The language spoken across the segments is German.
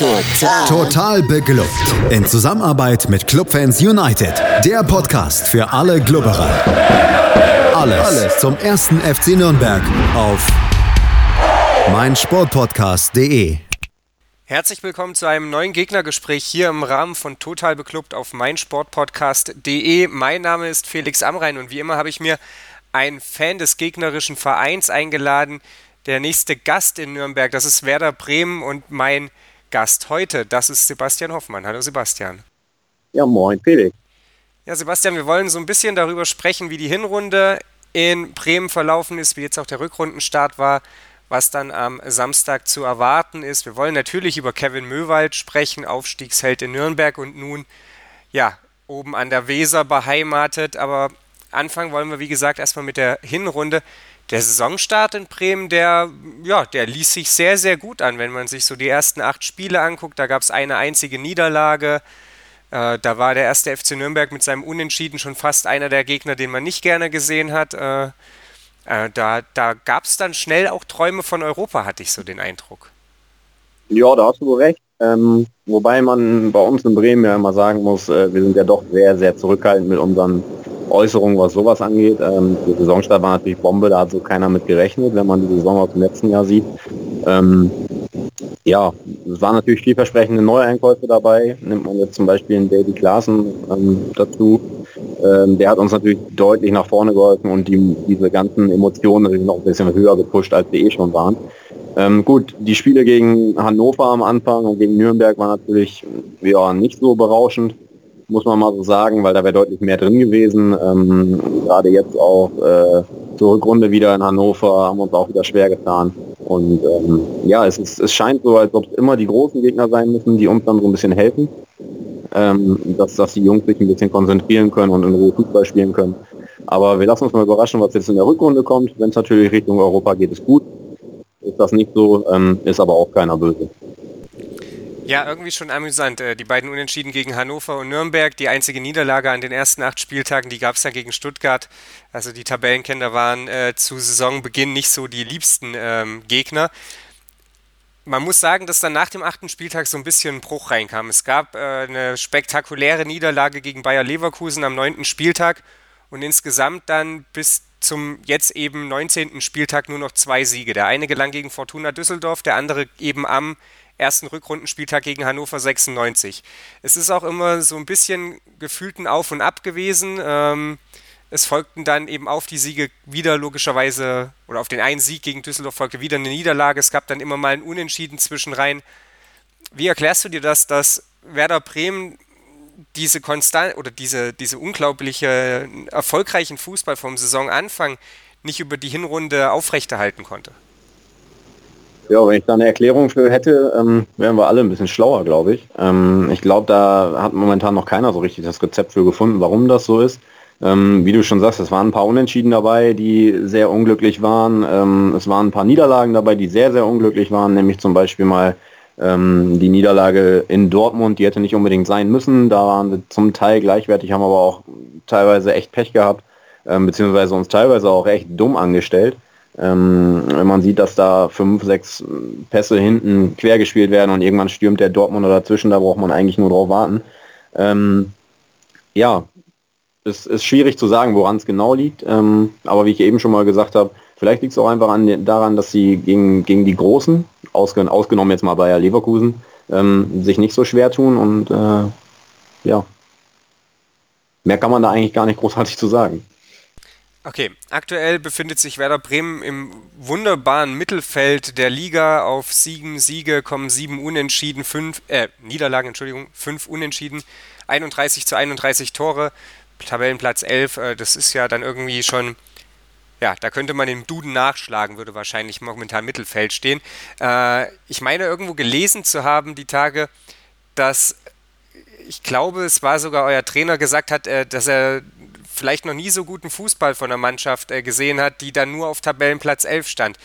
Total. Total beglückt. In Zusammenarbeit mit Clubfans United. Der Podcast für alle Glubberer. Alles, Alles zum ersten FC Nürnberg auf meinsportpodcast.de. Herzlich willkommen zu einem neuen Gegnergespräch hier im Rahmen von Total Beklubbt auf meinsportpodcast.de. Mein Name ist Felix Amrein und wie immer habe ich mir einen Fan des gegnerischen Vereins eingeladen. Der nächste Gast in Nürnberg, das ist Werder Bremen und mein Gast heute, das ist Sebastian Hoffmann. Hallo Sebastian. Ja, moin Felix. Ja, Sebastian, wir wollen so ein bisschen darüber sprechen, wie die Hinrunde in Bremen verlaufen ist, wie jetzt auch der Rückrundenstart war, was dann am Samstag zu erwarten ist. Wir wollen natürlich über Kevin Möwald sprechen, Aufstiegsheld in Nürnberg und nun, ja, oben an der Weser beheimatet. Aber anfangen wollen wir, wie gesagt, erstmal mit der Hinrunde. Der Saisonstart in Bremen, der, ja, der ließ sich sehr, sehr gut an, wenn man sich so die ersten acht Spiele anguckt. Da gab es eine einzige Niederlage. Äh, da war der erste FC Nürnberg mit seinem Unentschieden schon fast einer der Gegner, den man nicht gerne gesehen hat. Äh, äh, da da gab es dann schnell auch Träume von Europa, hatte ich so den Eindruck. Ja, da hast du wohl recht. Ähm, wobei man bei uns in Bremen ja immer sagen muss, äh, wir sind ja doch sehr, sehr zurückhaltend mit unseren Äußerungen, was sowas angeht. Ähm, der Saisonstart war natürlich Bombe, da hat so keiner mit gerechnet, wenn man die Saison aus dem letzten Jahr sieht. Ähm, ja, es waren natürlich vielversprechende Neueinkäufe dabei. Nimmt man jetzt zum Beispiel einen Davy Klaassen ähm, dazu. Ähm, der hat uns natürlich deutlich nach vorne geholfen und die, diese ganzen Emotionen natürlich noch ein bisschen höher gepusht, als sie eh schon waren. Ähm, gut, die Spiele gegen Hannover am Anfang und gegen Nürnberg waren natürlich ja, nicht so berauschend muss man mal so sagen, weil da wäre deutlich mehr drin gewesen. Ähm, gerade jetzt auch äh, zur Rückrunde wieder in Hannover haben wir uns auch wieder schwer getan. Und ähm, ja, es, ist, es scheint so, als ob es immer die großen Gegner sein müssen, die uns dann so ein bisschen helfen. Ähm, dass, dass die Jungs sich ein bisschen konzentrieren können und in Ruhe Fußball spielen können. Aber wir lassen uns mal überraschen, was jetzt in der Rückrunde kommt. Wenn es natürlich Richtung Europa geht, ist gut. Ist das nicht so, ähm, ist aber auch keiner böse. Ja, irgendwie schon amüsant. Äh, die beiden Unentschieden gegen Hannover und Nürnberg, die einzige Niederlage an den ersten acht Spieltagen, die gab es dann gegen Stuttgart. Also die Tabellenkenner waren äh, zu Saisonbeginn nicht so die liebsten ähm, Gegner. Man muss sagen, dass dann nach dem achten Spieltag so ein bisschen ein Bruch reinkam. Es gab äh, eine spektakuläre Niederlage gegen Bayer Leverkusen am neunten Spieltag und insgesamt dann bis zum jetzt eben 19. Spieltag nur noch zwei Siege. Der eine gelang gegen Fortuna Düsseldorf, der andere eben am ersten Rückrundenspieltag gegen Hannover 96. Es ist auch immer so ein bisschen gefühlten Auf und Ab gewesen. Ähm, es folgten dann eben auf die Siege wieder logischerweise, oder auf den einen Sieg gegen Düsseldorf folgte wieder eine Niederlage. Es gab dann immer mal ein Unentschieden zwischenrein. Wie erklärst du dir das, dass Werder Bremen diese konstant oder diese, diese unglaubliche erfolgreichen Fußball vom Saisonanfang nicht über die Hinrunde aufrechterhalten konnte? Ja, wenn ich da eine Erklärung für hätte, ähm, wären wir alle ein bisschen schlauer, glaube ich. Ähm, ich glaube, da hat momentan noch keiner so richtig das Rezept für gefunden, warum das so ist. Ähm, wie du schon sagst, es waren ein paar Unentschieden dabei, die sehr unglücklich waren. Ähm, es waren ein paar Niederlagen dabei, die sehr, sehr unglücklich waren, nämlich zum Beispiel mal ähm, die Niederlage in Dortmund, die hätte nicht unbedingt sein müssen. Da waren wir zum Teil gleichwertig, haben aber auch teilweise echt Pech gehabt, ähm, beziehungsweise uns teilweise auch echt dumm angestellt. Ähm, wenn man sieht, dass da fünf, sechs Pässe hinten quer gespielt werden und irgendwann stürmt der Dortmunder dazwischen, da braucht man eigentlich nur drauf warten. Ähm, ja, es ist schwierig zu sagen, woran es genau liegt. Ähm, aber wie ich eben schon mal gesagt habe, vielleicht liegt es auch einfach an, daran, dass sie gegen, gegen die Großen, ausgen, ausgenommen jetzt mal Bayer Leverkusen, ähm, sich nicht so schwer tun und äh, ja, mehr kann man da eigentlich gar nicht großartig zu sagen. Okay, aktuell befindet sich Werder Bremen im wunderbaren Mittelfeld der Liga. Auf sieben Siege kommen sieben Unentschieden, fünf, äh, Niederlagen, Entschuldigung, fünf Unentschieden, 31 zu 31 Tore, Tabellenplatz 11. Äh, das ist ja dann irgendwie schon, ja, da könnte man im Duden nachschlagen, würde wahrscheinlich momentan Mittelfeld stehen. Äh, ich meine, irgendwo gelesen zu haben, die Tage, dass ich glaube, es war sogar euer Trainer gesagt hat, äh, dass er vielleicht noch nie so guten Fußball von der Mannschaft äh, gesehen hat, die dann nur auf Tabellenplatz 11 stand.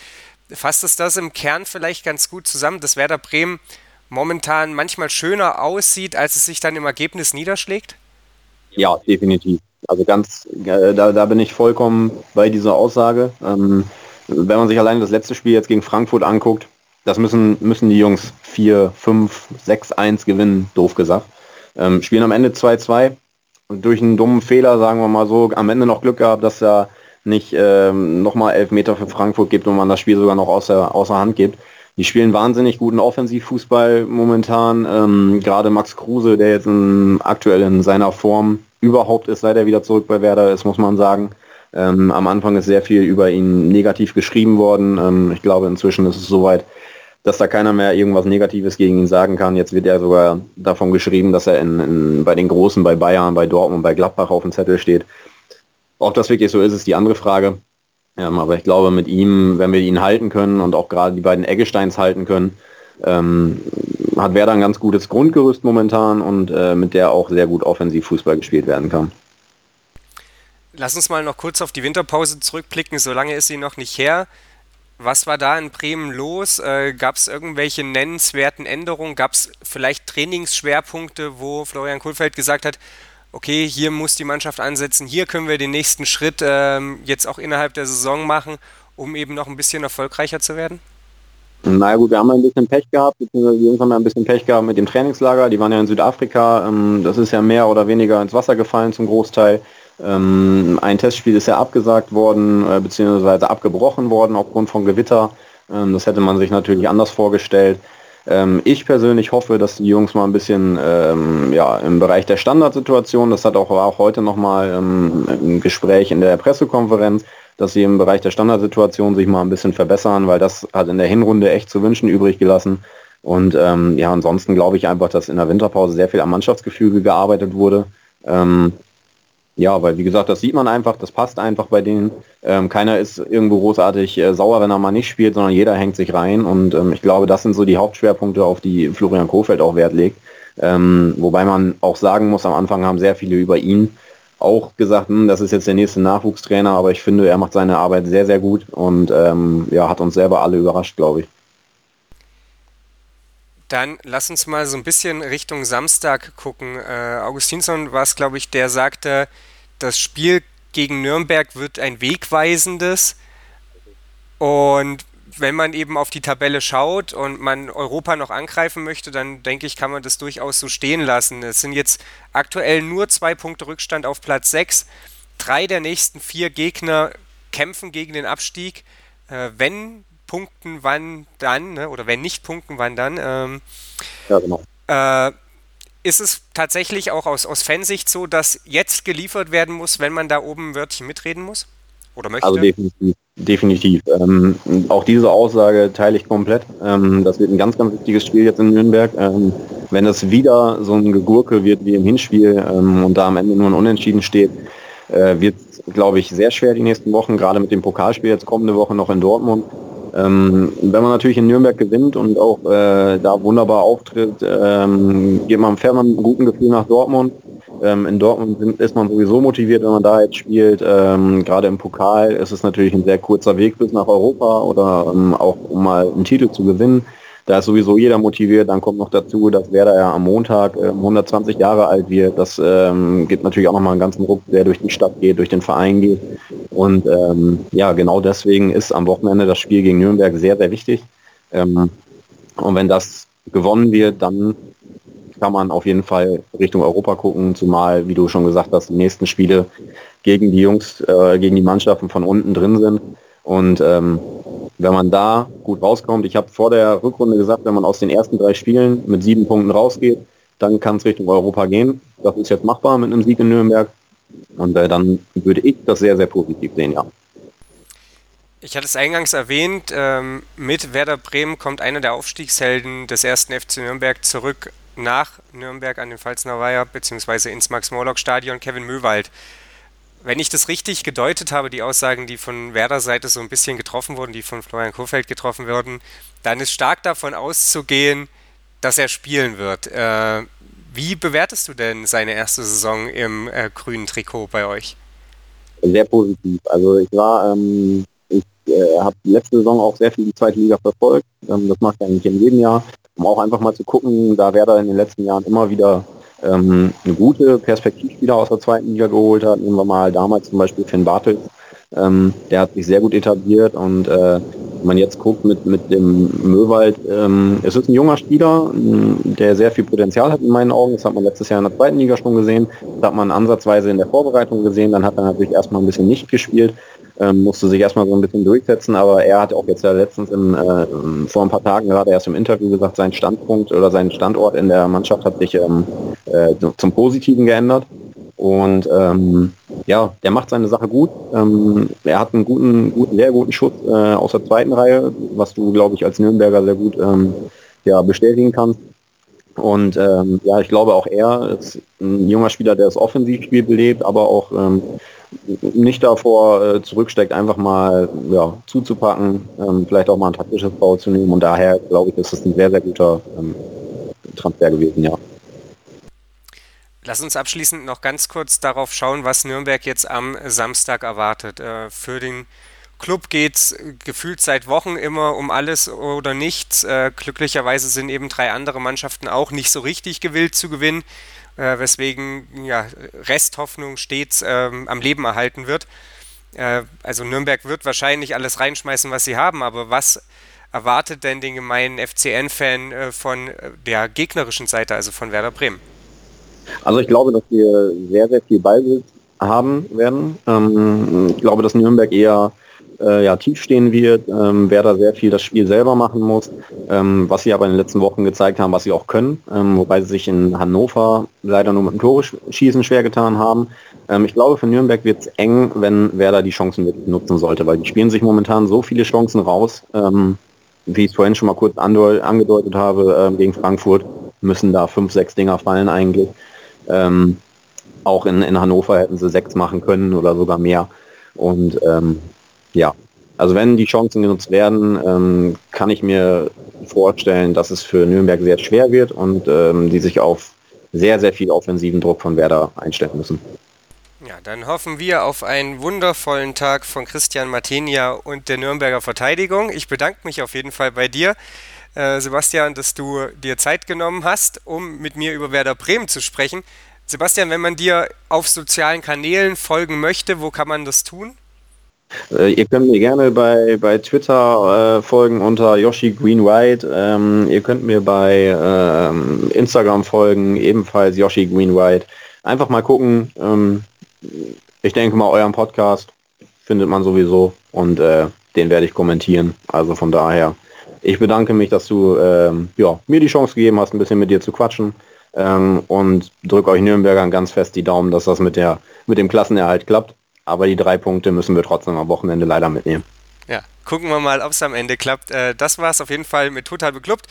Fasst es das im Kern vielleicht ganz gut zusammen, dass Werder Bremen momentan manchmal schöner aussieht, als es sich dann im Ergebnis niederschlägt? Ja, definitiv. Also ganz, da, da bin ich vollkommen bei dieser Aussage. Ähm, wenn man sich alleine das letzte Spiel jetzt gegen Frankfurt anguckt, das müssen, müssen die Jungs 4, 5, 6, 1 gewinnen, doof gesagt. Ähm, spielen am Ende 2-2 und durch einen dummen Fehler, sagen wir mal so, am Ende noch Glück gehabt, dass er nicht ähm, nochmal elf Meter für Frankfurt gibt und man das Spiel sogar noch außer, außer Hand gibt. Die spielen wahnsinnig guten Offensivfußball momentan. Ähm, Gerade Max Kruse, der jetzt in, aktuell in seiner Form überhaupt ist, seit er wieder zurück bei Werder ist, muss man sagen. Ähm, am Anfang ist sehr viel über ihn negativ geschrieben worden. Ähm, ich glaube, inzwischen ist es soweit, dass da keiner mehr irgendwas Negatives gegen ihn sagen kann. Jetzt wird er sogar davon geschrieben, dass er in, in, bei den Großen, bei Bayern, bei Dortmund, bei Gladbach auf dem Zettel steht. Ob das wirklich so ist, ist die andere Frage. Ähm, aber ich glaube, mit ihm, wenn wir ihn halten können und auch gerade die beiden Eggesteins halten können, ähm, hat Werder ein ganz gutes Grundgerüst momentan und äh, mit der auch sehr gut offensiv Fußball gespielt werden kann. Lass uns mal noch kurz auf die Winterpause zurückblicken. So lange ist sie noch nicht her. Was war da in Bremen los? Äh, Gab es irgendwelche nennenswerten Änderungen? Gab es vielleicht Trainingsschwerpunkte, wo Florian Kohlfeld gesagt hat, okay, hier muss die Mannschaft ansetzen, hier können wir den nächsten Schritt ähm, jetzt auch innerhalb der Saison machen, um eben noch ein bisschen erfolgreicher zu werden? Na gut, wir haben ein bisschen Pech gehabt, beziehungsweise die Jungs haben ein bisschen Pech gehabt mit dem Trainingslager. Die waren ja in Südafrika. Ähm, das ist ja mehr oder weniger ins Wasser gefallen zum Großteil. Ähm, ein Testspiel ist ja abgesagt worden, äh, beziehungsweise abgebrochen worden aufgrund von Gewitter. Ähm, das hätte man sich natürlich anders vorgestellt. Ähm, ich persönlich hoffe, dass die Jungs mal ein bisschen ähm, ja, im Bereich der Standardsituation, das hat auch, auch heute nochmal ähm, ein Gespräch in der Pressekonferenz, dass sie im Bereich der Standardsituation sich mal ein bisschen verbessern, weil das hat in der Hinrunde echt zu wünschen übrig gelassen. Und ähm, ja, ansonsten glaube ich einfach, dass in der Winterpause sehr viel am Mannschaftsgefüge gearbeitet wurde. Ähm, ja, weil wie gesagt, das sieht man einfach, das passt einfach bei denen. Ähm, keiner ist irgendwo großartig äh, sauer, wenn er mal nicht spielt, sondern jeder hängt sich rein. Und ähm, ich glaube, das sind so die Hauptschwerpunkte, auf die Florian Kofeld auch Wert legt. Ähm, wobei man auch sagen muss, am Anfang haben sehr viele über ihn auch gesagt, hm, das ist jetzt der nächste Nachwuchstrainer, aber ich finde, er macht seine Arbeit sehr, sehr gut und ähm, ja, hat uns selber alle überrascht, glaube ich. Dann lass uns mal so ein bisschen Richtung Samstag gucken. Äh, Augustinsson war es, glaube ich, der sagte, das Spiel gegen Nürnberg wird ein wegweisendes. Und wenn man eben auf die Tabelle schaut und man Europa noch angreifen möchte, dann denke ich, kann man das durchaus so stehen lassen. Es sind jetzt aktuell nur zwei Punkte Rückstand auf Platz 6. Drei der nächsten vier Gegner kämpfen gegen den Abstieg. Äh, wenn punkten, wann dann, ne? oder wenn nicht punkten, wann dann. Ähm, ja, genau. Äh, ist es tatsächlich auch aus, aus Fansicht so, dass jetzt geliefert werden muss, wenn man da oben ein Wörtchen mitreden muss? Oder möchte? Also definitiv. definitiv. Ähm, auch diese Aussage teile ich komplett. Ähm, das wird ein ganz, ganz wichtiges Spiel jetzt in Nürnberg. Ähm, wenn es wieder so ein Gegurke wird wie im Hinspiel ähm, und da am Ende nur ein Unentschieden steht, äh, wird es, glaube ich, sehr schwer die nächsten Wochen, gerade mit dem Pokalspiel jetzt kommende Woche noch in Dortmund. Ähm, wenn man natürlich in Nürnberg gewinnt und auch äh, da wunderbar auftritt, ähm, geht man fährt man mit einem guten Gefühl nach Dortmund. Ähm, in Dortmund ist man sowieso motiviert, wenn man da jetzt spielt. Ähm, Gerade im Pokal ist es natürlich ein sehr kurzer Weg bis nach Europa oder ähm, auch um mal einen Titel zu gewinnen. Da ist sowieso jeder motiviert. Dann kommt noch dazu, dass Werder ja am Montag äh, 120 Jahre alt wird. Das ähm, gibt natürlich auch nochmal einen ganzen Ruck, der durch die Stadt geht, durch den Verein geht. Und ähm, ja, genau deswegen ist am Wochenende das Spiel gegen Nürnberg sehr, sehr wichtig. Ähm, und wenn das gewonnen wird, dann kann man auf jeden Fall Richtung Europa gucken, zumal, wie du schon gesagt hast, die nächsten Spiele gegen die Jungs, äh, gegen die Mannschaften von unten drin sind. Und ähm, wenn man da gut rauskommt, ich habe vor der Rückrunde gesagt, wenn man aus den ersten drei Spielen mit sieben Punkten rausgeht, dann kann es Richtung Europa gehen. Das ist jetzt machbar mit einem Sieg in Nürnberg. Und äh, dann würde ich das sehr, sehr positiv sehen, ja. Ich hatte es eingangs erwähnt, ähm, mit Werder Bremen kommt einer der Aufstiegshelden des ersten FC Nürnberg zurück nach Nürnberg an den Pfalzner Weiher bzw. ins Max-Morlock-Stadion, Kevin Möwald wenn ich das richtig gedeutet habe, die Aussagen, die von Werder Seite so ein bisschen getroffen wurden, die von Florian Kohfeldt getroffen wurden, dann ist stark davon auszugehen, dass er spielen wird. Äh, wie bewertest du denn seine erste Saison im äh, grünen Trikot bei euch? Sehr positiv. Also ich war, ähm, ich äh, habe letzte Saison auch sehr viel die zweite Liga verfolgt. Ähm, das mache ich eigentlich in jedem Jahr, um auch einfach mal zu gucken, da Werder in den letzten Jahren immer wieder ähm, eine gute Perspektivspieler aus der zweiten Liga geholt hat. Nehmen wir mal damals zum Beispiel Finn Bartels. Ähm, der hat sich sehr gut etabliert und äh, wenn man jetzt guckt mit, mit dem Möwald, ähm, es ist ein junger Spieler, der sehr viel Potenzial hat in meinen Augen. Das hat man letztes Jahr in der zweiten Liga schon gesehen. Das hat man ansatzweise in der Vorbereitung gesehen. Dann hat er natürlich erstmal ein bisschen nicht gespielt, ähm, musste sich erstmal so ein bisschen durchsetzen. Aber er hat auch jetzt ja letztens in, äh, vor ein paar Tagen gerade erst im Interview gesagt, sein Standpunkt oder sein Standort in der Mannschaft hat sich ähm, äh, zum Positiven geändert. Und ähm, ja, der macht seine Sache gut. Ähm, er hat einen guten, guten, sehr guten Schutz äh, aus der zweiten Reihe, was du, glaube ich, als Nürnberger sehr gut ähm, ja, bestätigen kannst. Und ähm, ja, ich glaube auch er ist ein junger Spieler, der das Offensivspiel belebt, aber auch ähm, nicht davor äh, zurücksteckt, einfach mal ja, zuzupacken, ähm, vielleicht auch mal ein taktisches Bau zu nehmen. Und daher glaube ich, ist es ein sehr, sehr guter ähm, Transfer gewesen, ja. Lass uns abschließend noch ganz kurz darauf schauen, was Nürnberg jetzt am Samstag erwartet. Äh, für den Club geht es gefühlt seit Wochen immer um alles oder nichts. Äh, glücklicherweise sind eben drei andere Mannschaften auch nicht so richtig gewillt zu gewinnen, äh, weswegen ja, Resthoffnung stets ähm, am Leben erhalten wird. also Nürnberg wird wahrscheinlich alles reinschmeißen, was sie haben, aber was erwartet denn den gemeinen FCN-Fan von der gegnerischen Seite, also von Werder Bremen? Also ich glaube, dass wir sehr, sehr viel Ballbesitz haben werden. Ähm, ich glaube, dass Nürnberg eher äh, ja, tief stehen wird, ähm, wer da sehr viel das Spiel selber machen muss, ähm, was sie aber in den letzten Wochen gezeigt haben, was sie auch können, ähm, wobei sie sich in Hannover leider nur mit dem Tore schießen schwer getan haben. Ähm, ich glaube, für Nürnberg wird es eng, wenn Werder die Chancen nutzen sollte, weil die spielen sich momentan so viele Chancen raus, ähm, wie ich es vorhin schon mal kurz angedeutet habe, äh, gegen Frankfurt müssen da fünf, sechs Dinger fallen eigentlich. Ähm, auch in, in Hannover hätten sie sechs machen können oder sogar mehr. Und ähm, ja, also wenn die Chancen genutzt werden, ähm, kann ich mir vorstellen, dass es für Nürnberg sehr schwer wird und ähm, die sich auf sehr, sehr viel offensiven Druck von Werder einstellen müssen. Ja, dann hoffen wir auf einen wundervollen Tag von Christian Martinia und der Nürnberger Verteidigung. Ich bedanke mich auf jeden Fall bei dir, äh, Sebastian, dass du dir Zeit genommen hast, um mit mir über Werder Bremen zu sprechen. Sebastian, wenn man dir auf sozialen Kanälen folgen möchte, wo kann man das tun? Äh, ihr könnt mir gerne bei, bei Twitter äh, folgen unter Yoshi Green White. Ähm, ihr könnt mir bei ähm, Instagram folgen, ebenfalls Yoshi Green White. Einfach mal gucken. Ähm, ich denke mal, euren Podcast findet man sowieso und äh, den werde ich kommentieren. Also von daher, ich bedanke mich, dass du ähm, ja, mir die Chance gegeben hast, ein bisschen mit dir zu quatschen ähm, und drücke euch Nürnbergern ganz fest die Daumen, dass das mit, der, mit dem Klassenerhalt klappt. Aber die drei Punkte müssen wir trotzdem am Wochenende leider mitnehmen. Ja, gucken wir mal, ob es am Ende klappt. Äh, das war es auf jeden Fall mit Total Beklubbt.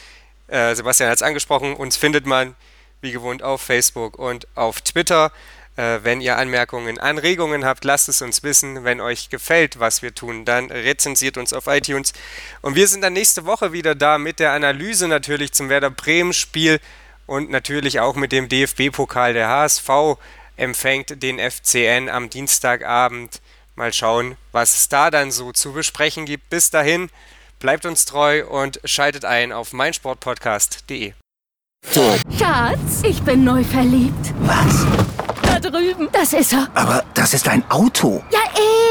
Äh, Sebastian hat es angesprochen, uns findet man wie gewohnt auf Facebook und auf Twitter. Äh, wenn ihr Anmerkungen, Anregungen habt, lasst es uns wissen. Wenn euch gefällt, was wir tun, dann rezensiert uns auf iTunes. Und wir sind dann nächste Woche wieder da mit der Analyse natürlich zum Werder Bremen Spiel und natürlich auch mit dem DFB-Pokal. Der HSV empfängt den FCN am Dienstagabend. Mal schauen, was es da dann so zu besprechen gibt. Bis dahin, bleibt uns treu und schaltet ein auf meinsportpodcast.de. Schatz, ich bin neu verliebt. Was? Da drüben. Das ist er. Aber das ist ein Auto. Ja,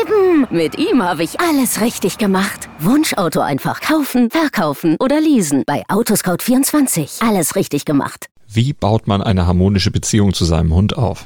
eben. Mit ihm habe ich alles richtig gemacht. Wunschauto einfach kaufen, verkaufen oder leasen. Bei Autoscout24. Alles richtig gemacht. Wie baut man eine harmonische Beziehung zu seinem Hund auf?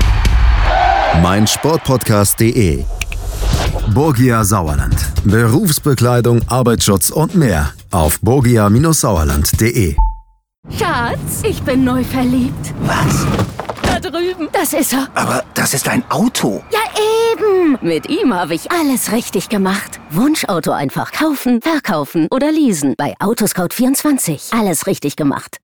meinsportpodcast.de Borgia Sauerland. Berufsbekleidung, Arbeitsschutz und mehr auf borgia-sauerland.de. Schatz, ich bin neu verliebt. Was? Da drüben. Das ist er. Aber das ist ein Auto. Ja, eben. Mit ihm habe ich alles richtig gemacht. Wunschauto einfach kaufen, verkaufen oder leasen. Bei Autoscout24. Alles richtig gemacht.